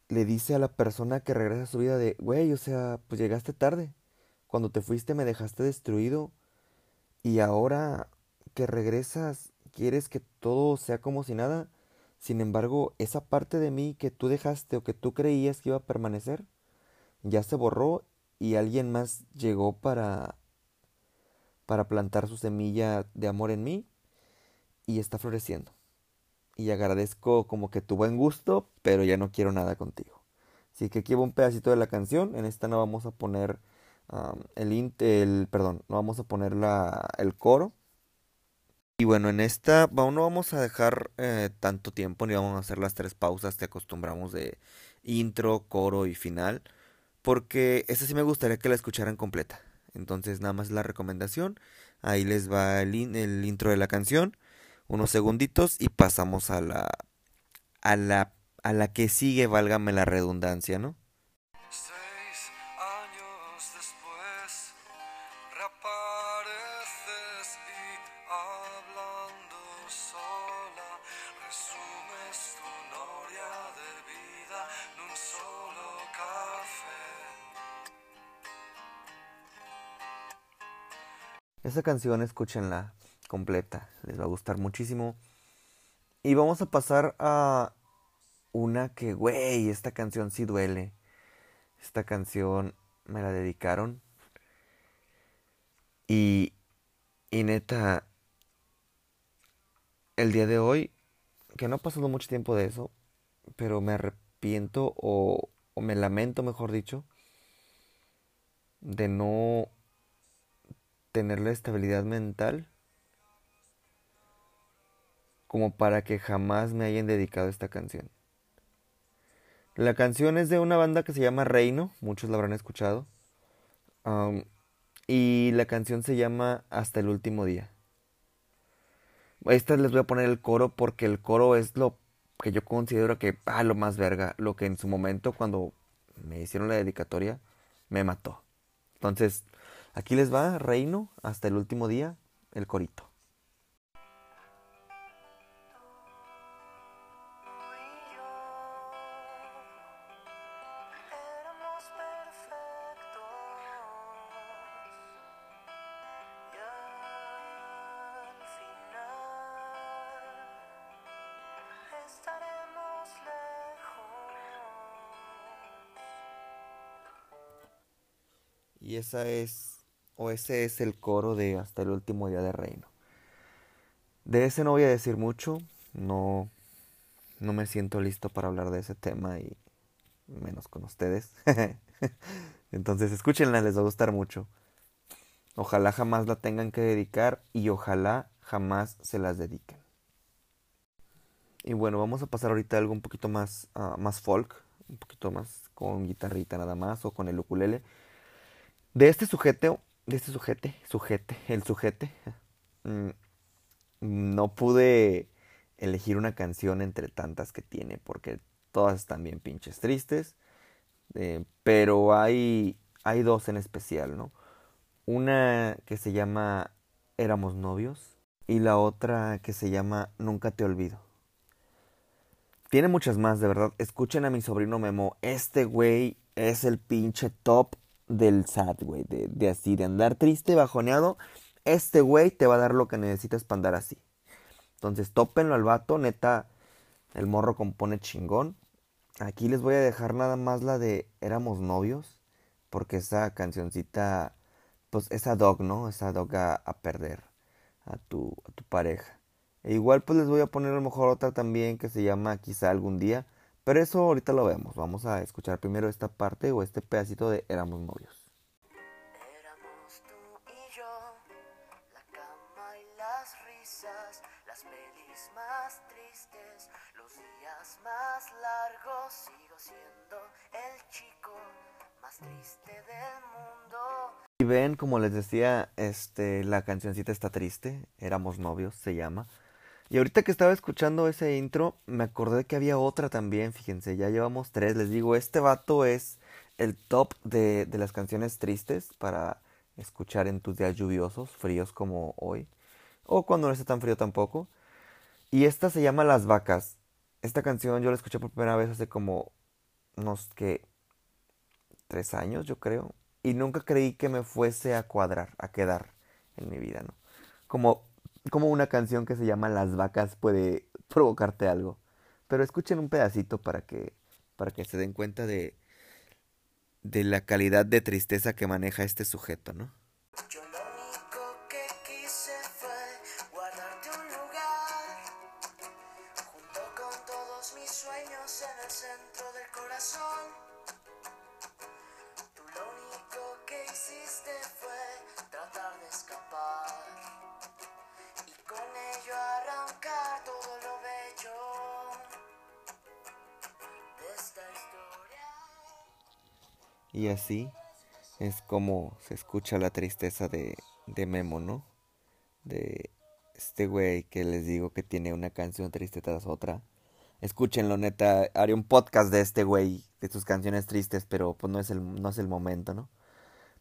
le dice a la persona que regresa a su vida de, güey, o sea, pues llegaste tarde. Cuando te fuiste me dejaste destruido y ahora que regresas quieres que todo sea como si nada. Sin embargo, esa parte de mí que tú dejaste o que tú creías que iba a permanecer, ya se borró y alguien más llegó para para plantar su semilla de amor en mí y está floreciendo. Y agradezco como que tu buen gusto, pero ya no quiero nada contigo. Así que aquí va un pedacito de la canción. En esta no vamos a poner um, el, el, perdón, no vamos a poner la, el coro. Y bueno, en esta no vamos a dejar eh, tanto tiempo, ni vamos a hacer las tres pausas que acostumbramos de intro, coro y final, porque esta sí me gustaría que la escucharan completa. Entonces nada más la recomendación, ahí les va el, in- el intro de la canción, unos segunditos y pasamos a la, a la, a la que sigue, válgame la redundancia, ¿no? Esa canción escúchenla completa, les va a gustar muchísimo. Y vamos a pasar a una que, güey, esta canción sí duele. Esta canción me la dedicaron. Y, y neta, el día de hoy, que no ha pasado mucho tiempo de eso, pero me arrepiento o, o me lamento, mejor dicho, de no tener la estabilidad mental como para que jamás me hayan dedicado esta canción. La canción es de una banda que se llama Reino, muchos la habrán escuchado. Am, y la canción se llama Hasta el último día. Esta les voy a poner el coro porque el coro es lo que yo considero que, ah, lo más verga, lo que en su momento cuando me hicieron la dedicatoria me mató. Entonces, Aquí les va, reino, hasta el último día, el corito. Y esa es o ese es el coro de Hasta el último día de reino. De ese no voy a decir mucho, no, no me siento listo para hablar de ese tema y menos con ustedes. Entonces escúchenla, les va a gustar mucho. Ojalá jamás la tengan que dedicar y ojalá jamás se las dediquen. Y bueno, vamos a pasar ahorita a algo un poquito más, ah, más folk, un poquito más con guitarrita nada más o con el ukulele. De este sujeto, de este sujete, sujete, el sujete, mm, no pude elegir una canción entre tantas que tiene porque todas están bien pinches tristes. eh, pero hay, hay dos en especial, ¿no? Una que se llama Éramos novios y la otra que se llama Nunca te olvido. Tiene muchas más, de verdad. Escuchen a mi sobrino Memo. Este güey es el pinche top del sad, güey. De, de así, de andar triste, bajoneado. Este güey te va a dar lo que necesitas para andar así. Entonces, tópenlo al vato. Neta, el morro compone chingón. Aquí les voy a dejar nada más la de Éramos novios. Porque esa cancioncita, pues esa dog, ¿no? Esa dog a, a perder a tu, a tu pareja. E igual pues les voy a poner a lo mejor otra también que se llama Quizá algún día. Pero eso ahorita lo vemos. Vamos a escuchar primero esta parte o este pedacito de Éramos novios. Éramos tú y yo, la cama y las risas, las pelis más tristes, los días más largos. Sigo siendo el chico más triste del mundo. Y ven, como les decía, este, la cancioncita está triste. Éramos novios, se llama. Y ahorita que estaba escuchando ese intro, me acordé que había otra también, fíjense, ya llevamos tres. Les digo, este vato es el top de, de las canciones tristes para escuchar en tus días lluviosos, fríos como hoy. O cuando no esté tan frío tampoco. Y esta se llama Las Vacas. Esta canción yo la escuché por primera vez hace como unos que tres años, yo creo. Y nunca creí que me fuese a cuadrar, a quedar en mi vida, ¿no? Como, como una canción que se llama Las vacas puede provocarte algo. Pero escuchen un pedacito para que, para que se den cuenta de, de la calidad de tristeza que maneja este sujeto, ¿no? Así es como se escucha la tristeza de, de Memo, ¿no? De este güey que les digo que tiene una canción triste tras otra. Escúchenlo, neta. Haré un podcast de este güey, de sus canciones tristes, pero pues no es el, no es el momento, ¿no?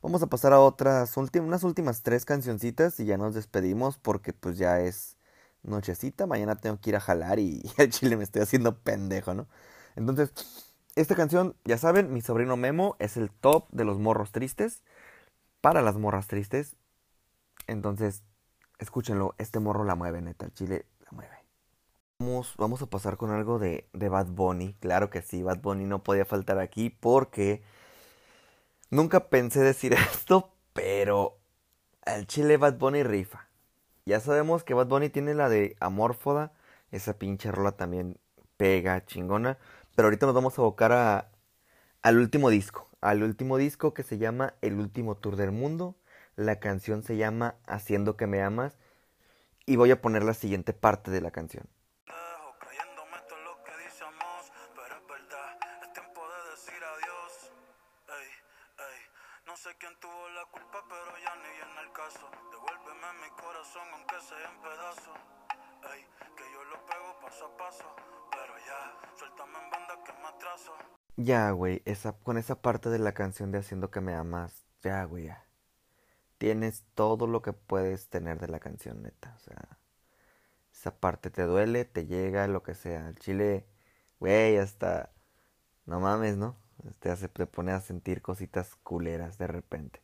Vamos a pasar a otras, últim- unas últimas tres cancioncitas y ya nos despedimos porque pues ya es nochecita. Mañana tengo que ir a jalar y, al chile me estoy haciendo pendejo, ¿no? Entonces, esta canción, ya saben, mi sobrino Memo es el top de los morros tristes. Para las morras tristes. Entonces, escúchenlo. Este morro la mueve, neta. el Chile la mueve. Vamos, vamos a pasar con algo de, de Bad Bunny. Claro que sí, Bad Bunny no podía faltar aquí porque nunca pensé decir esto, pero al Chile Bad Bunny rifa. Ya sabemos que Bad Bunny tiene la de Amorfoda. Esa pinche rola también pega, chingona. Pero ahorita nos vamos a abocar a, al último disco. Al último disco que se llama El último tour del mundo. La canción se llama Haciendo que me amas. Y voy a poner la siguiente parte de la canción. Sé quién tuvo la culpa, pero ya ni viene el caso. Devuélveme mi corazón, aunque sea en pedazos. Ey, que yo lo pego paso a paso, ya, güey, esa, con esa parte de la canción de Haciendo que me amas, ya, güey, ya. Tienes todo lo que puedes tener de la canción, neta. O sea, esa parte te duele, te llega, lo que sea. El chile, güey, hasta, no mames, ¿no? Te hace, te pone a sentir cositas culeras de repente.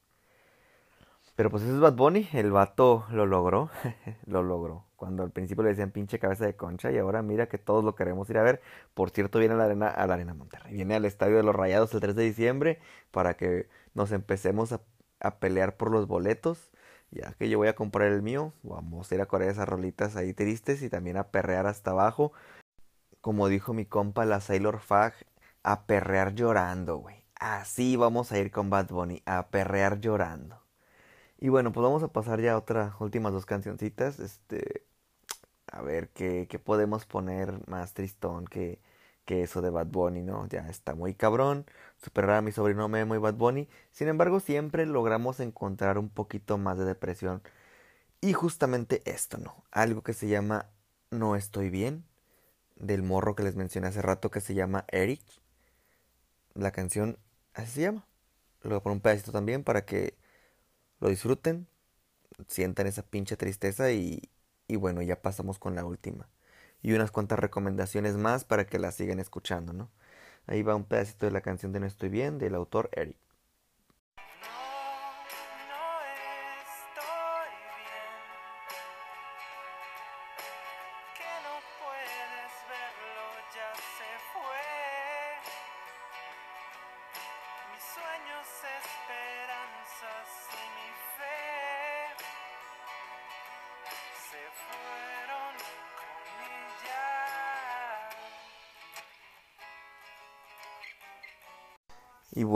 Pero pues ese es Bad Bunny, el vato lo logró, lo logró. Cuando al principio le decían pinche cabeza de concha y ahora mira que todos lo queremos ir a ver. Por cierto, viene a la arena, a la arena Monterrey, viene al estadio de los Rayados el 3 de diciembre para que nos empecemos a, a pelear por los boletos. Ya que yo voy a comprar el mío, vamos a ir a correr esas rolitas ahí tristes y también a perrear hasta abajo. Como dijo mi compa, la Sailor Fag, a perrear llorando, güey. Así vamos a ir con Bad Bunny, a perrear llorando. Y bueno, pues vamos a pasar ya a otras últimas dos cancioncitas. Este, a ver qué, qué podemos poner más tristón que, que eso de Bad Bunny, ¿no? Ya está muy cabrón. Superar a mi sobrino Memo y Bad Bunny. Sin embargo, siempre logramos encontrar un poquito más de depresión. Y justamente esto, ¿no? Algo que se llama No estoy bien. Del morro que les mencioné hace rato que se llama Eric. La canción así se llama. Lo voy a poner un pedacito también para que lo disfruten. Sientan esa pinche tristeza y, y bueno, ya pasamos con la última. Y unas cuantas recomendaciones más para que la sigan escuchando, ¿no? Ahí va un pedacito de la canción de No Estoy Bien del autor Eric.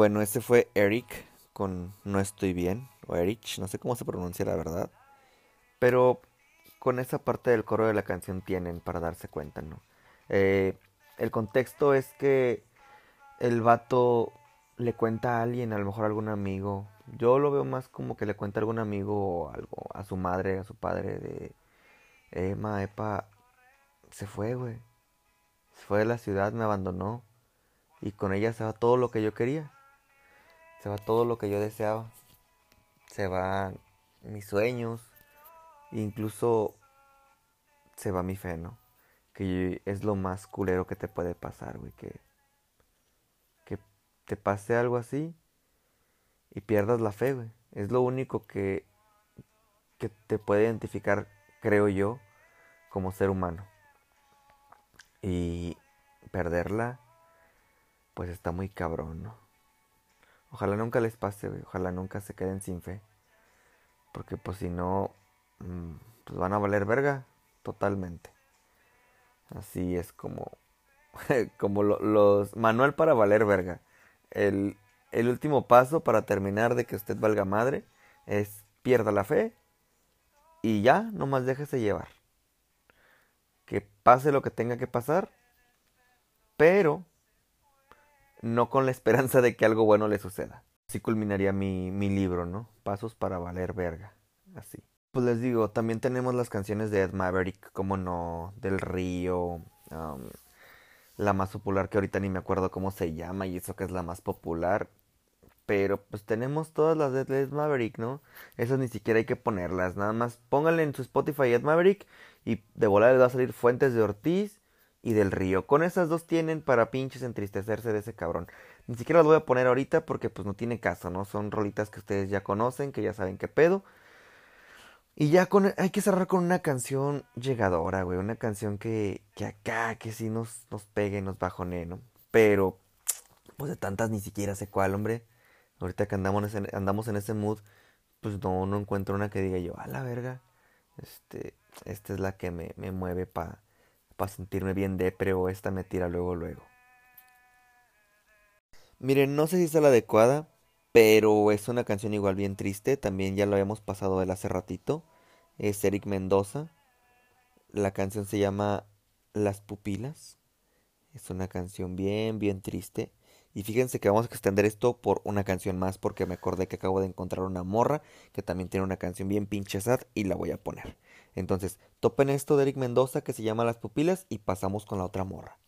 Bueno, ese fue Eric con No Estoy Bien, o Erich, no sé cómo se pronuncia la verdad. Pero con esa parte del coro de la canción tienen para darse cuenta, ¿no? Eh, el contexto es que el vato le cuenta a alguien, a lo mejor a algún amigo. Yo lo veo más como que le cuenta a algún amigo o algo, a su madre, a su padre, de Emma, Epa, se fue, güey. Se fue de la ciudad, me abandonó. Y con ella se va todo lo que yo quería. Se va todo lo que yo deseaba. Se van mis sueños. Incluso se va mi fe, ¿no? Que es lo más culero que te puede pasar, güey. Que, que te pase algo así y pierdas la fe, güey. Es lo único que, que te puede identificar, creo yo, como ser humano. Y perderla, pues está muy cabrón, ¿no? Ojalá nunca les pase. Ojalá nunca se queden sin fe. Porque pues si no, mm, pues van a valer verga totalmente. Así es como, como lo- los manual para valer verga. El, el último paso para terminar de que usted valga madre es pierda la fe y ya, nomás déjese llevar. Que pase lo que tenga que pasar, pero no con la esperanza de que algo bueno le suceda. Así culminaría mi, mi libro, ¿no? Pasos para valer verga. Así. Pues les digo, también tenemos las canciones de Ed Maverick, como no, del Río, um, la más popular que ahorita ni me acuerdo cómo se llama y eso que es la más popular. Pero pues tenemos todas las de Ed Maverick, ¿no? Esas ni siquiera hay que ponerlas, nada más pónganle en su Spotify Ed Maverick y de volada les va a salir Fuentes de Ortiz y del Río. Con esas dos tienen para pinches entristecerse de ese cabrón. Ni siquiera las voy a poner ahorita porque pues no tiene caso, ¿no? Son rolitas que ustedes ya conocen, que ya saben qué pedo. Y ya con, hay que cerrar con una canción llegadora, güey. Una canción que, que acá, que sí nos, nos pegue, nos bajone, ¿no? Pero, pues de tantas ni siquiera sé cuál, hombre. Ahorita que andamos en, andamos en ese mood, pues no, no encuentro una que diga yo, a la verga. Este, esta es la que me, me mueve para pa sentirme bien depre o esta me tira luego, luego. Miren, no sé si es la adecuada, pero es una canción igual bien triste. También ya lo habíamos pasado él hace ratito. Es Eric Mendoza. La canción se llama Las Pupilas. Es una canción bien, bien triste. Y fíjense que vamos a extender esto por una canción más porque me acordé que acabo de encontrar una morra que también tiene una canción bien pinche sad y la voy a poner. Entonces, topen esto de Eric Mendoza que se llama Las Pupilas y pasamos con la otra morra.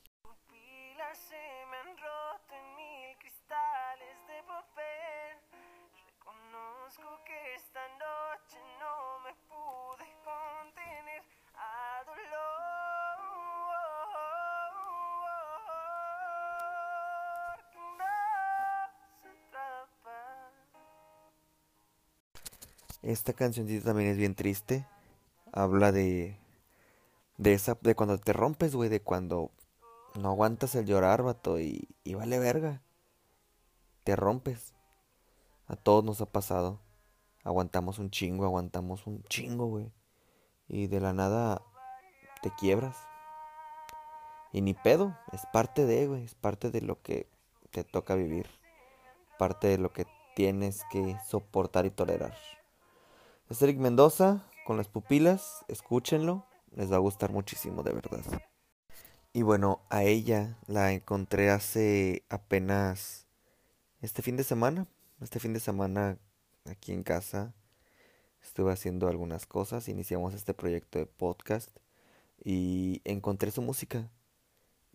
Esta cancioncita también es bien triste. Habla de. De esa. De cuando te rompes, güey. De cuando no aguantas el llorar, vato. Y, vale verga. Te rompes. A todos nos ha pasado. aguantamos un chingo, aguantamos un chingo, güey. Y de la nada te quiebras. Y ni pedo, es parte de, güey, es parte de lo que te toca vivir. Parte de lo que tienes que soportar y tolerar. Es Eric Mendoza con las pupilas, escúchenlo, les va a gustar muchísimo, de verdad. Y bueno, a ella la encontré hace apenas este fin de semana. Este fin de semana aquí en casa estuve haciendo algunas cosas, iniciamos este proyecto de podcast y encontré su música.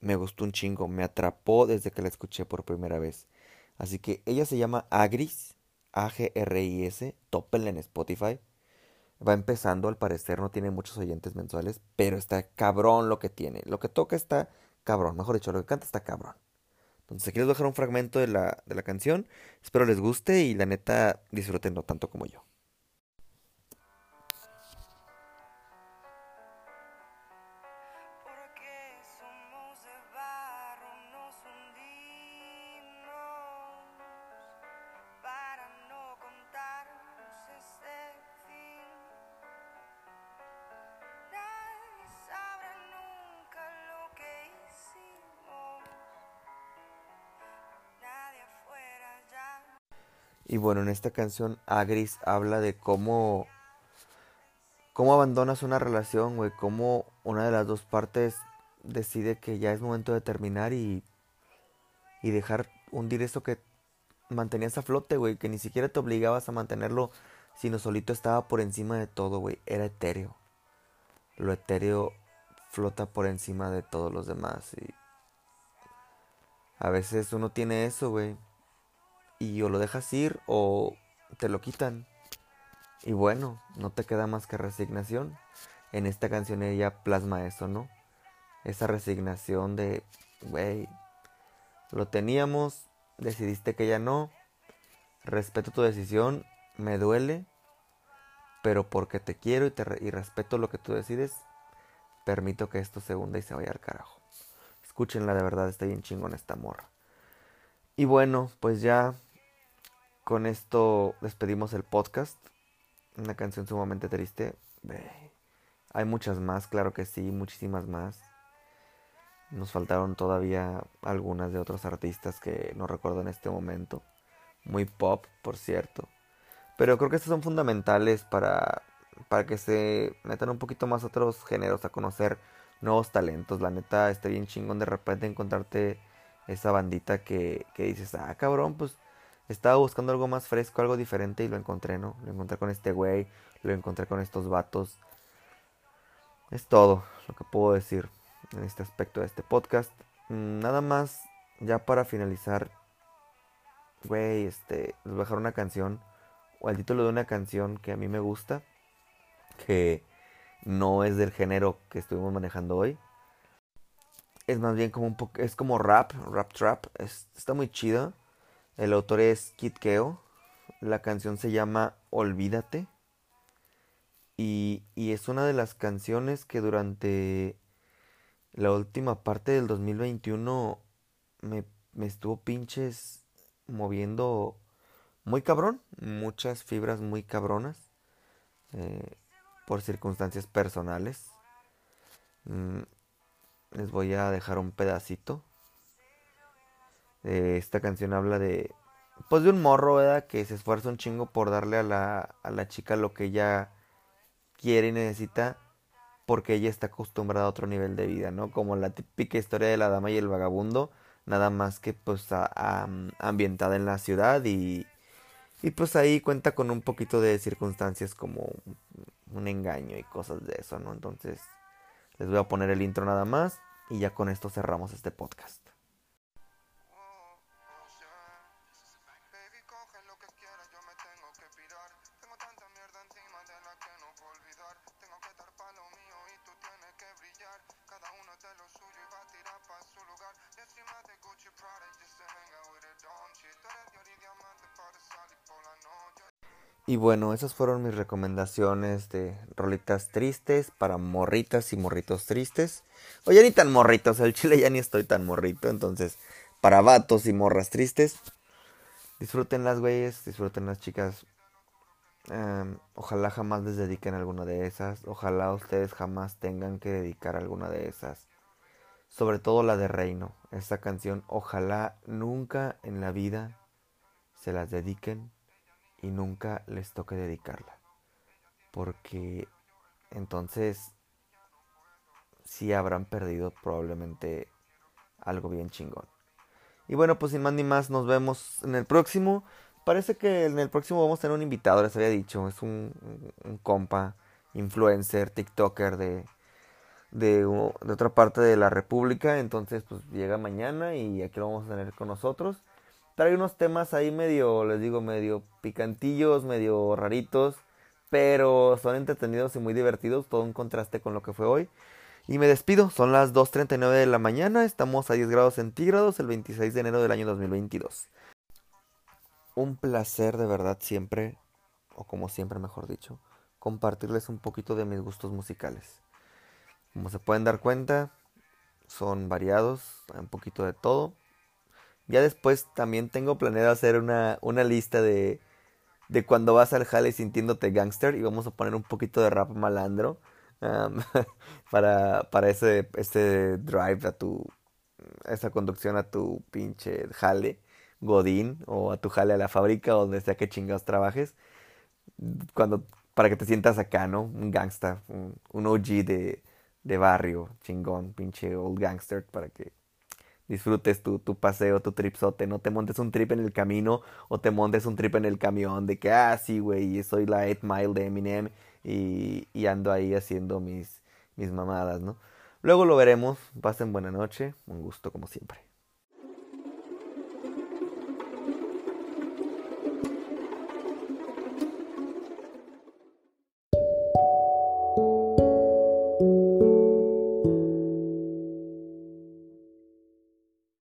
Me gustó un chingo, me atrapó desde que la escuché por primera vez. Así que ella se llama Agris, A-G-R-I-S, tópenla en Spotify. Va empezando, al parecer no tiene muchos oyentes mensuales, pero está cabrón lo que tiene. Lo que toca está cabrón, mejor dicho, lo que canta está cabrón. Entonces aquí les voy a dejar un fragmento de la, de la canción. Espero les guste y la neta disfrútenlo tanto como yo. Y bueno, en esta canción Agris habla de cómo cómo abandonas una relación, güey, cómo una de las dos partes decide que ya es momento de terminar y y dejar hundir eso que mantenías a flote, güey, que ni siquiera te obligabas a mantenerlo, sino solito estaba por encima de todo, güey, era etéreo. Lo etéreo flota por encima de todos los demás y a veces uno tiene eso, güey, y o lo dejas ir o te lo quitan. Y bueno, no te queda más que resignación. En esta canción ella plasma eso, ¿no? Esa resignación de, güey, lo teníamos, decidiste que ya no, respeto tu decisión, me duele, pero porque te quiero y, te y respeto lo que tú decides, permito que esto se hunda y se vaya al carajo. Escúchenla, de verdad, está bien chingón esta morra. Y bueno, pues ya con esto despedimos el podcast. Una canción sumamente triste. Hay muchas más, claro que sí, muchísimas más. Nos faltaron todavía algunas de otros artistas que no recuerdo en este momento. Muy pop, por cierto. Pero creo que estos son fundamentales para, para que se metan un poquito más otros géneros, a conocer nuevos talentos. La neta, está bien chingón de repente encontrarte esa bandita que, que dices, ah, cabrón, pues estaba buscando algo más fresco, algo diferente y lo encontré, ¿no? Lo encontré con este güey, lo encontré con estos vatos. Es todo lo que puedo decir en este aspecto de este podcast. Mm, Nada más, ya para finalizar, güey, este, les voy a dejar una canción, o el título de una canción que a mí me gusta, que no es del género que estuvimos manejando hoy. Es más bien como un poco, es como rap, rap trap, es- está muy chido. El autor es Kid Keo. La canción se llama Olvídate. Y, y es una de las canciones que durante la última parte del 2021 me, me estuvo pinches moviendo muy cabrón. Muchas fibras muy cabronas. eh, por circunstancias personales. Mm, les voy a dejar un pedacito. Eh, esta canción habla de, pues de un morro, ¿verdad? Que se esfuerza un chingo por darle a la, a la chica lo que ella quiere y necesita porque ella está acostumbrada a otro nivel de vida, ¿no? Como la típica historia de la dama y el vagabundo, nada más que pues a- a- ambientada en la ciudad y, y pues ahí cuenta con un poquito de circunstancias como un engaño y cosas de eso, ¿no? Entonces les voy a poner el intro nada más y ya con esto cerramos este podcast. Y bueno, esas fueron mis recomendaciones de rolitas tristes para morritas y morritos tristes. O ya ni tan morritos, el chile ya ni estoy tan morrito, entonces para vatos y morras tristes. Disfruten las güeyes, disfruten las chicas. Em, ojalá jamás les dediquen alguna de esas. Ojalá ustedes jamás tengan que dedicar alguna de esas. Sobre todo la de Reino. Esta canción, ojalá nunca en la vida se las dediquen y nunca les toque dedicarla. Porque entonces sí habrán perdido probablemente algo bien chingón. Y bueno, pues sin más ni más, nos vemos en el próximo. Parece que en el próximo vamos a tener un invitado, les había dicho. Es un, un compa, influencer, TikToker de, de, de, otra parte de la República. Entonces, pues llega mañana y aquí lo vamos a tener con nosotros. Trae unos temas ahí medio, les digo, medio picantillos, medio raritos. Pero son entretenidos y muy divertidos. Todo un contraste con lo que fue hoy. Y me despido, son las 2.39 de la mañana, estamos a 10 grados centígrados el 26 de enero del año 2022. Un placer de verdad siempre, o como siempre mejor dicho, compartirles un poquito de mis gustos musicales. Como se pueden dar cuenta, son variados, un poquito de todo. Ya después también tengo planeado hacer una, una lista de, de cuando vas al jale sintiéndote gangster y vamos a poner un poquito de rap malandro para, para ese, ese drive a tu, esa conducción a tu pinche jale, godín, o a tu jale a la fábrica, o donde sea que chingados trabajes, cuando, para que te sientas acá, ¿no? Un gangsta, un, un OG de, de barrio, chingón, pinche old gangster, para que disfrutes tu, tu paseo, tu tripsote, no te montes un trip en el camino o te montes un trip en el camión de que, ah, sí, güey, soy la 8 Mile de Eminem y, y ando ahí haciendo mis, mis mamadas, ¿no? Luego lo veremos, pasen buena noche, un gusto como siempre.